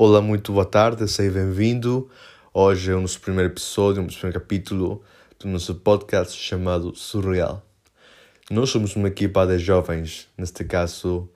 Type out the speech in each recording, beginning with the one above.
Olá, muito boa tarde, seja bem-vindo. Hoje é o nosso primeiro episódio, o nosso primeiro capítulo do nosso podcast chamado Surreal. Nós somos uma equipa de jovens, neste caso,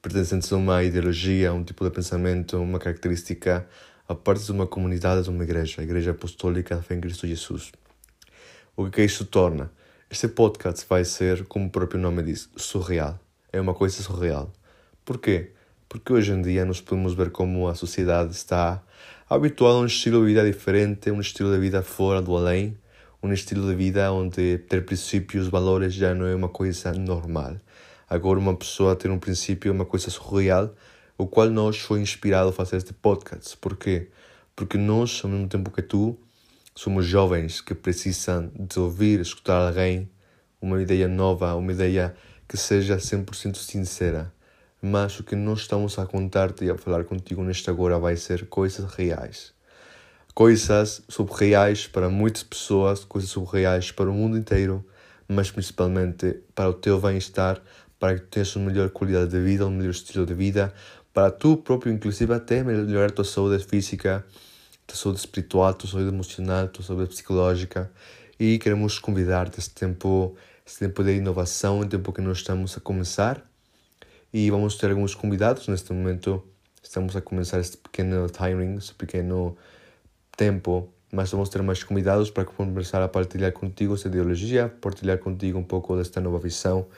pertencentes a uma ideologia, um tipo de pensamento, uma característica, a parte de uma comunidade, de uma igreja, a Igreja Apostólica da Fé em Cristo Jesus. O que é isso torna? Este podcast vai ser, como o próprio nome diz, surreal. É uma coisa surreal. Porquê? Porque hoje em dia nós podemos ver como a sociedade está habituada a um estilo de vida diferente, um estilo de vida fora do além, um estilo de vida onde ter princípios, valores já não é uma coisa normal. Agora uma pessoa ter um princípio é uma coisa surreal, o qual nós foi inspirado a fazer este podcast. Porquê? Porque nós, ao mesmo tempo que tu, somos jovens que precisam de ouvir, escutar alguém, uma ideia nova, uma ideia que seja 100% sincera mas o que nós estamos a contar-te e a falar contigo neste agora vai ser coisas reais. Coisas subreais para muitas pessoas, coisas subreais para o mundo inteiro, mas principalmente para o teu bem-estar, para que tenhas uma melhor qualidade de vida, um melhor estilo de vida, para tu próprio, inclusive, até melhorar a tua saúde física, a tua saúde espiritual, a tua saúde emocional, a tua saúde psicológica. E queremos convidar-te este tempo, este tempo de inovação, um tempo que nós estamos a começar e vamos ter alguns convidados. Neste momento estamos a começar este pequeno timing, este pequeno tempo, mas vamos ter mais convidados para começar a partilhar contigo essa ideologia, partilhar contigo um pouco desta nova visão.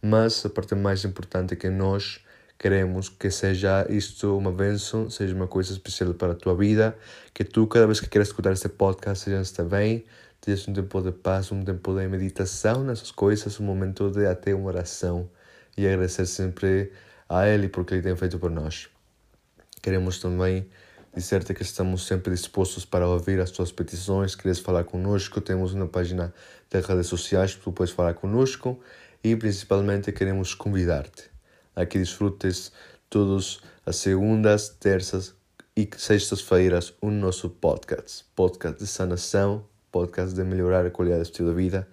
Mas a parte mais importante é que nós queremos que seja isto uma bênção, seja uma coisa especial para a tua vida, que tu, cada vez que queres escutar este podcast, seja está bem, tenhas um tempo de paz, um tempo de meditação nessas coisas, um momento de até uma oração e agradecer sempre a Ele por que Ele tem feito por nós. Queremos também dizer-te que estamos sempre dispostos para ouvir as tuas petições. Queres falar conosco? Temos uma página de redes sociais tu podes falar conosco e principalmente queremos convidar-te a que desfrutes todas as segundas, terças e sextas-feiras o nosso podcast. Podcast de sanação, podcast de melhorar a qualidade de vida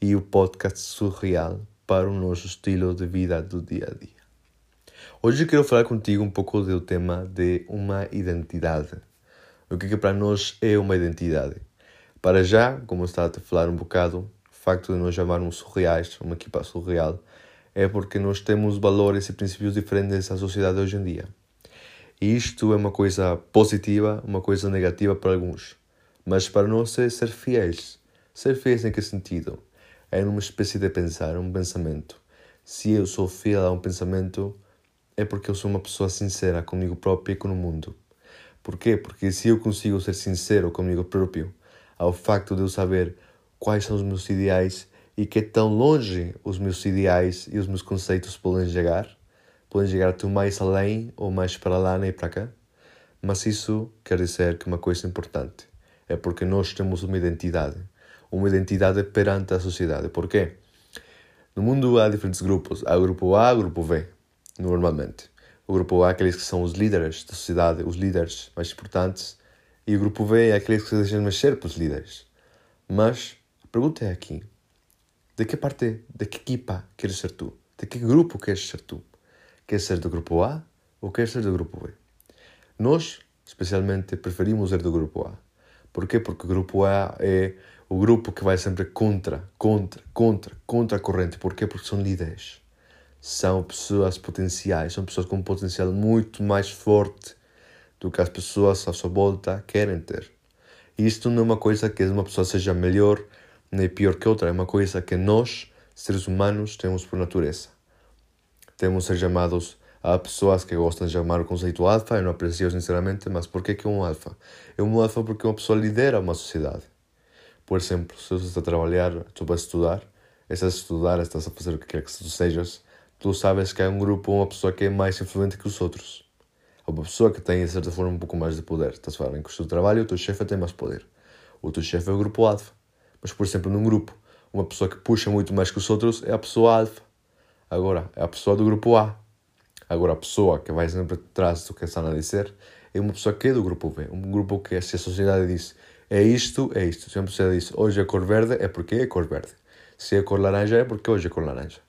e o podcast surreal para o nosso estilo de vida do dia a dia. Hoje quero falar contigo um pouco do tema de uma identidade. O que, é que para nós é uma identidade? Para já, como estava a falar um bocado, o facto de nós chamarmos surreais, uma equipa surreal, é porque nós temos valores e princípios diferentes da sociedade hoje em dia. E isto é uma coisa positiva, uma coisa negativa para alguns. Mas para nós é ser fiéis. Ser fiéis em que sentido? É numa espécie de pensar, um pensamento. Se eu sou fiel a um pensamento, é porque eu sou uma pessoa sincera comigo próprio e com o mundo. Porquê? Porque se eu consigo ser sincero comigo próprio, ao facto de eu saber quais são os meus ideais e que tão longe os meus ideais e os meus conceitos podem chegar, podem chegar até mais além ou mais para lá nem para cá. Mas isso quer dizer que uma coisa importante é porque nós temos uma identidade uma identidade perante a sociedade. Por quê? No mundo há diferentes grupos. Há o grupo A o grupo B, normalmente. O grupo A é aqueles que são os líderes da sociedade, os líderes mais importantes, e o grupo B é aqueles que se deixam mexer pelos líderes. Mas a pergunta é aqui: de que parte, de que equipa queres ser tu? De que grupo queres ser tu? Queres ser do grupo A ou queres ser do grupo B? Nós, especialmente, preferimos ser do grupo A. Porquê? Porque o grupo A é o grupo que vai sempre contra, contra, contra, contra a corrente. Porquê? Porque são líderes. São pessoas potenciais, são pessoas com um potencial muito mais forte do que as pessoas à sua volta querem ter. Isto não é uma coisa que uma pessoa seja melhor nem pior que outra, é uma coisa que nós, seres humanos, temos por natureza. Temos ser chamados a pessoas que gostam de chamar o conceito alfa, eu não aprecio sinceramente, mas por que é um alfa? É um alfa porque uma pessoa lidera uma sociedade. Por exemplo, se você está a trabalhar, tu vais estudar, estás a estudar, estás a fazer o que quer que tu sejas, tu sabes que há um grupo, uma pessoa que é mais influente que os outros. Há uma pessoa que tem, de certa forma, um pouco mais de poder. Estás a falar em que o teu trabalho, o teu chefe tem mais poder. O teu chefe é o grupo alfa. Mas, por exemplo, num grupo, uma pessoa que puxa muito mais que os outros é a pessoa alfa. Agora, é a pessoa do grupo A. Agora, a pessoa que vai sempre atrás do que está a dizer é uma pessoa que é do grupo B. Um grupo que, se a sociedade diz é isto, é isto. Sempre se diz hoje é cor verde, é porque é cor verde. Se é cor laranja, é porque hoje é cor laranja.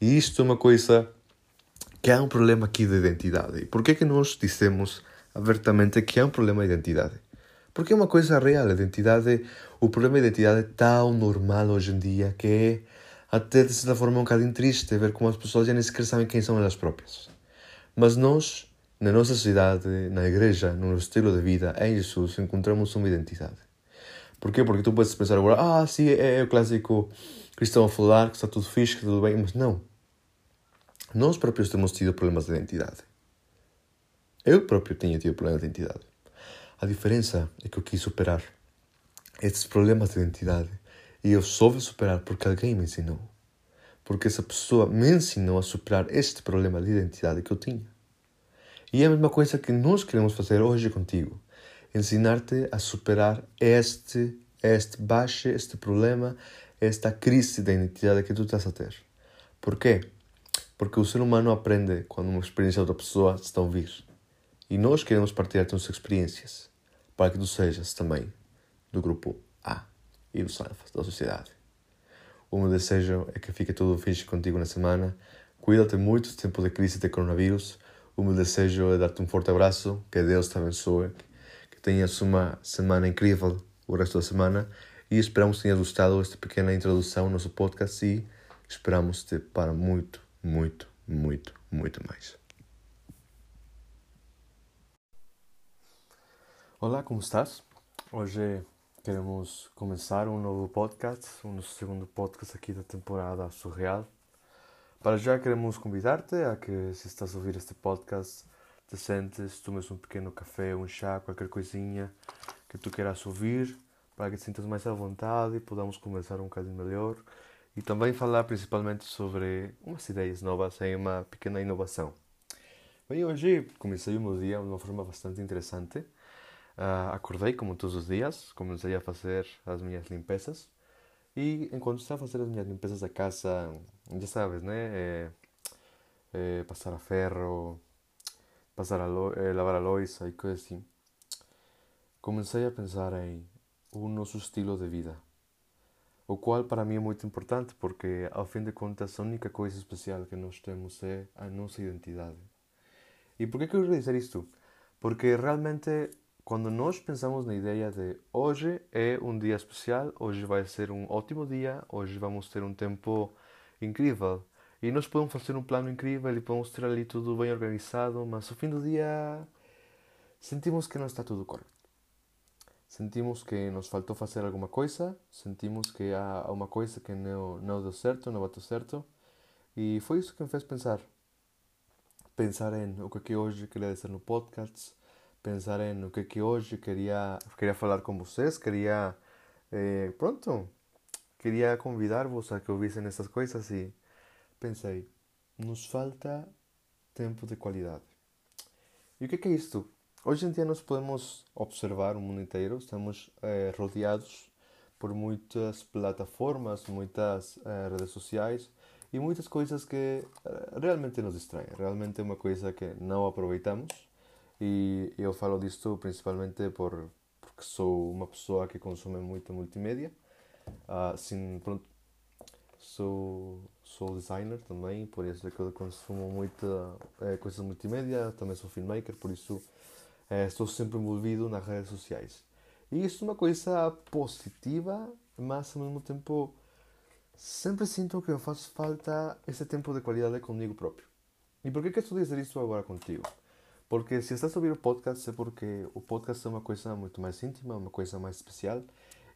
E isto é uma coisa que há um problema aqui de identidade. E porquê que nós dissemos abertamente que é um problema de identidade. Porque é uma coisa real, a identidade, o problema de identidade é tão normal hoje em dia que é até de certa forma um bocadinho triste ver como as pessoas já nem sequer sabem quem são elas próprias. Mas nós, na nossa sociedade, na igreja, no nosso estilo de vida, em Jesus, encontramos uma identidade. Porquê? Porque tu podes pensar agora, ah, sim, é, é o clássico cristão a falar, que está tudo fixe, que tudo bem, mas não. Nós próprios temos tido problemas de identidade. Eu próprio tinha tido problemas de identidade. A diferença é que eu quis superar esses problemas de identidade e eu soube superar porque alguém me ensinou. Porque essa pessoa me ensinou a superar este problema de identidade que eu tinha. E é a mesma coisa que nós queremos fazer hoje contigo. Ensinar-te a superar este, este baixo, este problema, esta crise de identidade que tu estás a ter. Por quê? Porque o ser humano aprende quando uma experiência de outra pessoa está a ouvir. E nós queremos partilhar as nossas experiências para que tu sejas também do grupo A e do Sanfas, da sociedade. O meu desejo é que fique tudo fixe contigo na semana. Cuida-te muito tempo de crise de coronavírus. O meu desejo é dar-te um forte abraço, que Deus te abençoe, que tenhas uma semana incrível o resto da semana e esperamos que tenhas gostado desta pequena introdução ao nosso podcast e esperamos-te para muito, muito, muito, muito mais. Olá, como estás? Hoje queremos começar um novo podcast, nosso segundo podcast aqui da temporada Surreal. Para já queremos convidar-te a que, se estás a ouvir este podcast, te sentes, tomes um pequeno café, um chá, qualquer coisinha que tu queiras ouvir, para que te sintas mais à vontade e podamos conversar um bocadinho melhor e também falar principalmente sobre umas ideias novas em uma pequena inovação. Bem, hoje comecei o meu dia de uma forma bastante interessante. Uh, acordei como todos os dias, comecei a fazer as minhas limpezas e enquanto estava a fazer as minhas limpezas da casa, já sabes, né? É, é, passar a ferro, passar a é, lavar a louça e coisas assim. Comecei a pensar em o nosso estilo de vida, o qual para mim é muito importante porque, ao fim de contas, a única coisa especial que nós temos é a nossa identidade. E por que quero dizer isto? Porque realmente quando nós pensamos na ideia de hoje é um dia especial, hoje vai ser um ótimo dia, hoje vamos ter um tempo incrível. E nós podemos fazer um plano incrível e podemos ter ali tudo bem organizado, mas ao fim do dia sentimos que não está tudo correto. Sentimos que nos faltou fazer alguma coisa, sentimos que há uma coisa que não, não deu certo, não bateu certo. E foi isso que me fez pensar. Pensar em o que, é que hoje queria dizer no podcast, pensar em o que é que hoje queria queria falar com vocês, queria eh, pronto, queria convidar-vos a que ouvissem essas coisas e pensei, nos falta tempo de qualidade. E o que é isto? Hoje em dia nós podemos observar o mundo inteiro, estamos eh, rodeados por muitas plataformas, muitas eh, redes sociais e muitas coisas que eh, realmente nos distraem. Realmente é uma coisa que não aproveitamos e eu falo disto principalmente por, porque sou uma pessoa que consome muito multimédia. Assim, pronto, sou, sou designer também, por isso é que eu consumo muita é, coisas multimédia. Também sou filmmaker, por isso é, estou sempre envolvido nas redes sociais. E isso é uma coisa positiva, mas ao mesmo tempo sempre sinto que me faz falta esse tempo de qualidade comigo próprio. E por que, que estou a dizer isso agora contigo? Porque se estás a ouvir o podcast é porque o podcast é uma coisa muito mais íntima, uma coisa mais especial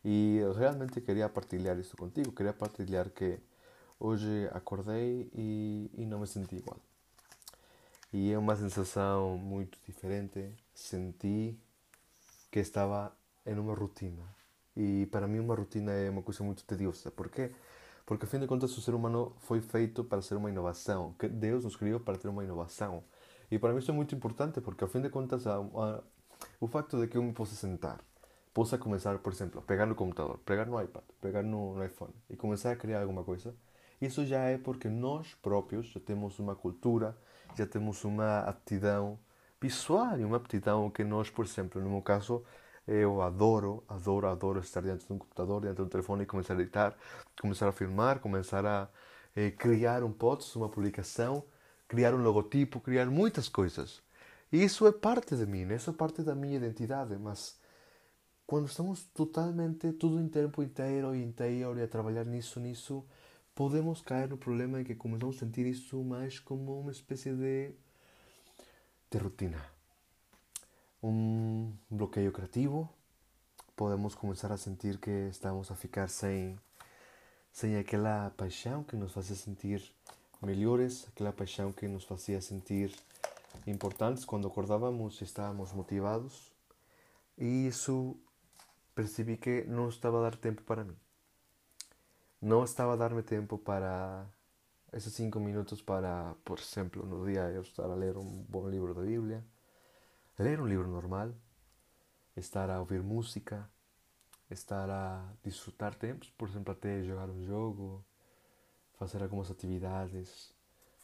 e realmente queria partilhar isso contigo. Queria partilhar que hoje acordei e, e não me senti igual. E é uma sensação muito diferente. Senti que estava em uma rotina. E para mim uma rotina é uma coisa muito tediosa. Por quê? Porque, fim de contas, o ser humano foi feito para ser uma inovação. Que Deus nos criou para ter uma inovação. E para mim isso é muito importante porque, fim de contas, a, a, o facto de que eu me possa sentar, possa começar, por exemplo, a pegar no computador, pegar no iPad, pegar no, no iPhone e começar a criar alguma coisa, isso já é porque nós próprios já temos uma cultura, já temos uma aptidão visual e uma aptidão que nós, por exemplo, no meu caso, eu adoro, adoro, adoro estar diante de um computador, diante de um telefone e começar a editar, começar a filmar, começar a eh, criar um post, uma publicação criar um logotipo, criar muitas coisas. E isso é parte de mim, isso é parte da minha identidade, mas quando estamos totalmente, tudo em tempo inteiro e inteiro a trabalhar nisso, nisso, podemos cair no problema em que começamos a sentir isso mais como uma espécie de, de rotina. Um bloqueio criativo, podemos começar a sentir que estamos a ficar sem, sem aquela paixão que nos fazia sentir melhores, aquela paixão que nos fazia sentir importantes quando acordávamos e estávamos motivados. E isso percebi que não estava a dar tempo para mim. Não estava a dar-me tempo para esses cinco minutos para, por exemplo, no dia eu estar a ler um bom livro da Bíblia, ler um livro normal, estar a ouvir música, estar a desfrutar tempos, por exemplo, até jogar um jogo, fazer algumas atividades,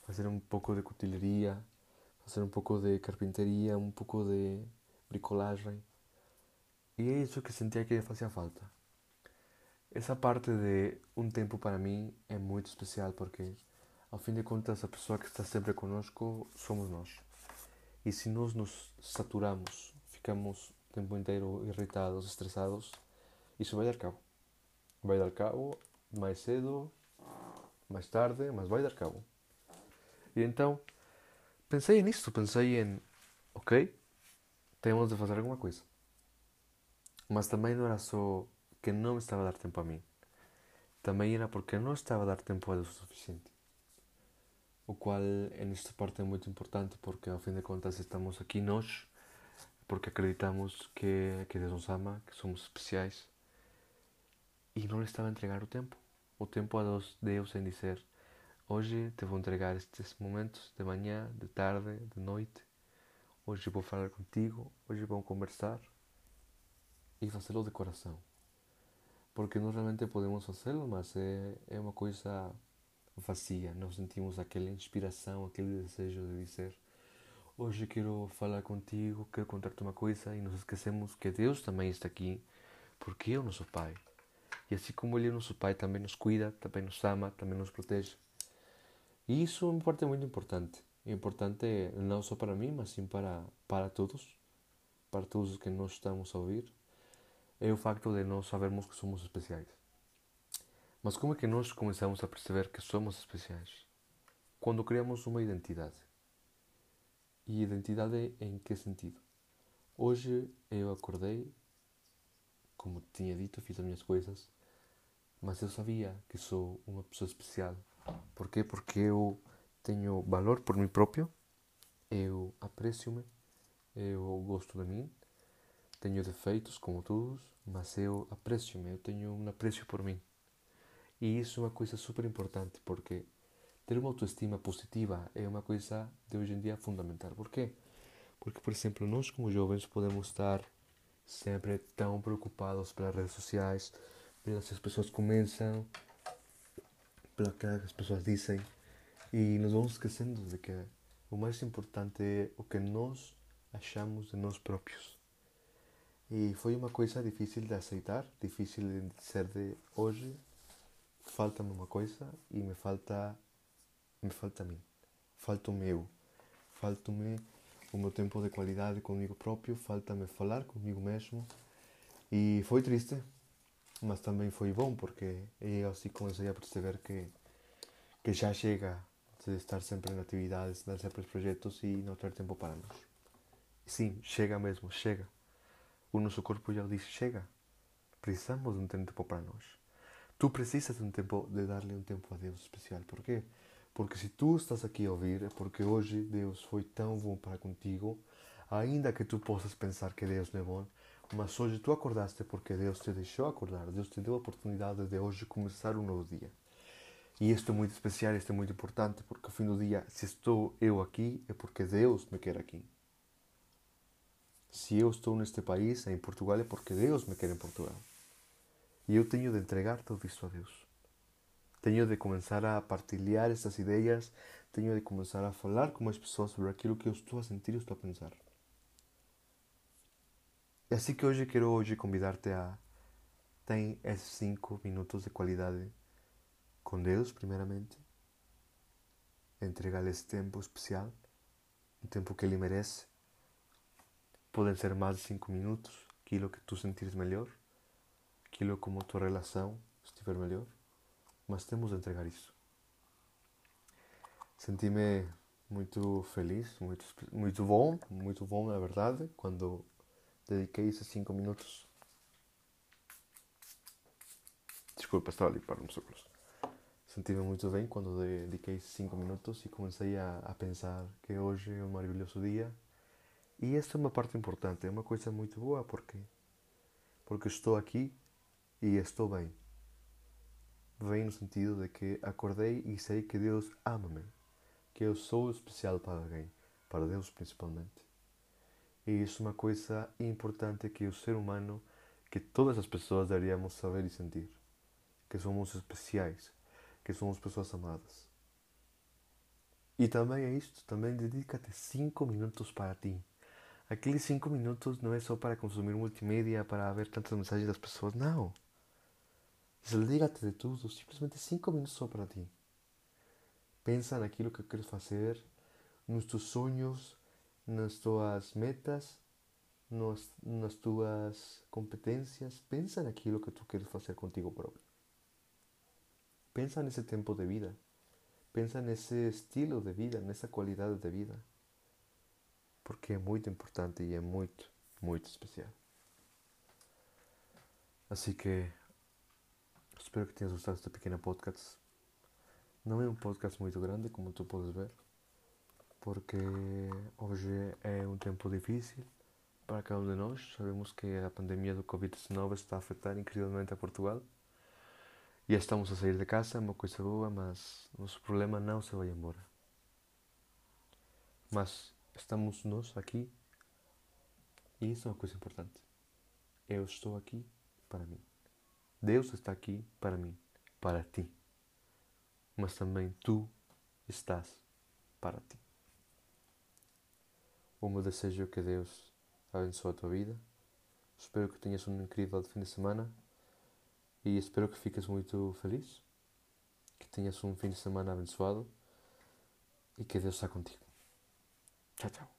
fazer um pouco de cutilaria, fazer um pouco de carpintaria, um pouco de bricolagem. E é isso que sentia que fazia falta. Essa parte de um tempo para mim é muito especial porque, ao fim de contas, a pessoa que está sempre conosco somos nós. E se nós nos saturamos, ficamos o tempo inteiro irritados, estressados, isso vai dar cabo. Vai dar cabo mais cedo, mais tarde, mas vai dar cabo. E então, pensei nisso, pensei em, ok, temos de fazer alguma coisa. Mas também não era só que não me estava a dar tempo a mim. Também era porque não estava a dar tempo a Deus o suficiente. O qual, nesta parte, é muito importante porque, ao fim de contas, estamos aqui nós porque acreditamos que, que Deus nos ama, que somos especiais. E não lhe estava a entregar o tempo. O tempo a Deus, Deus em dizer: Hoje te vou entregar estes momentos de manhã, de tarde, de noite. Hoje vou falar contigo, hoje vou conversar fazê-lo de coração. Porque nós realmente podemos fazê-lo, mas é, é uma coisa vazia. Não sentimos aquela inspiração, aquele desejo de dizer: Hoje quero falar contigo, quero contar-te uma coisa, e nos esquecemos que Deus também está aqui, porque é o nosso Pai. E assim como Ele é o nosso Pai, também nos cuida, também nos ama, também nos protege. E isso é uma parte muito importante. É importante não só para mim, mas sim para, para todos, para todos os que nós estamos a ouvir é o facto de nós sabermos que somos especiais. Mas como é que nós começamos a perceber que somos especiais? Quando criamos uma identidade. E identidade em que sentido? Hoje eu acordei, como tinha dito, fiz as minhas coisas, mas eu sabia que sou uma pessoa especial. Por quê? Porque eu tenho valor por mim próprio, eu aprecio-me, eu gosto de mim, tenho defeitos, como todos, mas eu aprecio-me, eu tenho um apreço por mim. E isso é uma coisa super importante, porque ter uma autoestima positiva é uma coisa de hoje em dia fundamental. Por quê? Porque, por exemplo, nós como jovens podemos estar sempre tão preocupados pelas redes sociais, pelas que as pessoas começam, pelo que as pessoas dizem, e nos vamos esquecendo de que o mais importante é o que nós achamos de nós próprios. E foi uma coisa difícil de aceitar, difícil de ser de hoje. Falta-me uma coisa e me falta me falta a mim. Falta o meu. Falta-me o meu tempo de qualidade comigo próprio, falta-me falar comigo mesmo. E foi triste, mas também foi bom porque eu assim comecei a perceber que que já chega de estar sempre em atividades, de sempre projetos e não ter tempo para nós. Sim, chega mesmo, chega o nosso corpo já diz: chega, precisamos de um tempo para nós. Tu precisas de um tempo, de dar-lhe um tempo a Deus especial. Por quê? Porque se tu estás aqui a ouvir, é porque hoje Deus foi tão bom para contigo, ainda que tu possas pensar que Deus não é bom, mas hoje tu acordaste porque Deus te deixou acordar, Deus te deu a oportunidade de hoje começar um novo dia. E isto é muito especial, isto é muito importante, porque ao fim do dia, se estou eu aqui, é porque Deus me quer aqui. Se eu estou neste país, em Portugal, é porque Deus me quer em Portugal. E eu tenho de entregar tudo isso a Deus. Tenho de começar a partilhar essas ideias, tenho de começar a falar com as pessoas sobre aquilo que eu estou a sentir e estou a pensar. É assim que hoje quero hoje convidar-te a ter esses cinco minutos de qualidade com Deus, primeiramente. Entregar-lhe esse especial, um tempo que Ele merece podem ser mais de 5 minutos, aquilo que tu sentires melhor, aquilo como a tua relação estiver melhor, mas temos de entregar isso. Senti-me muito feliz, muito, muito bom, muito bom na verdade, quando dediquei esses 5 minutos. Desculpa, estava a limpar os óculos. Senti-me muito bem quando dediquei 5 minutos e comecei a, a pensar que hoje é um maravilhoso dia. E esta é uma parte importante, é uma coisa muito boa porque porque estou aqui e estou bem. Bem no sentido de que acordei e sei que Deus ama-me que eu sou especial para alguém, para Deus principalmente. E isso é uma coisa importante que o ser humano, que todas as pessoas deveríamos saber e sentir. Que somos especiais, que somos pessoas amadas. E também é isto, também dedica-te 5 minutos para ti. Aqueles 5 minutos não é só para consumir multimédia, para ver tantas mensagens das pessoas, não. Desliga-te de tudo, simplesmente 5 minutos só para ti. Pensa naquilo que queres fazer, nos teus sonhos, nas tuas metas, nos, nas tuas competências. Pensa naquilo que tu queres fazer contigo próprio. Pensa nesse tempo de vida. Pensa nesse estilo de vida, nessa qualidade de vida. Porque é muito importante e é muito, muito especial. Assim que espero que tenhas gostado desta pequena podcast. Não é um podcast muito grande, como tu podes ver, porque hoje é um tempo difícil para cada um de nós. Sabemos que a pandemia do Covid-19 está a afetar incrivelmente a Portugal. E estamos a sair de casa, é uma coisa boa, mas nosso problema não se vai embora. Mas estamos nós aqui e isso é uma coisa importante. Eu estou aqui para mim. Deus está aqui para mim, para ti mas também tu estás para ti. O meu desejo é que Deus abençoe a tua vida. Espero que tenhas um incrível fim de semana e espero que fiques muito feliz, que tenhas um fim de semana abençoado e que Deus está contigo. Ciao, ciao.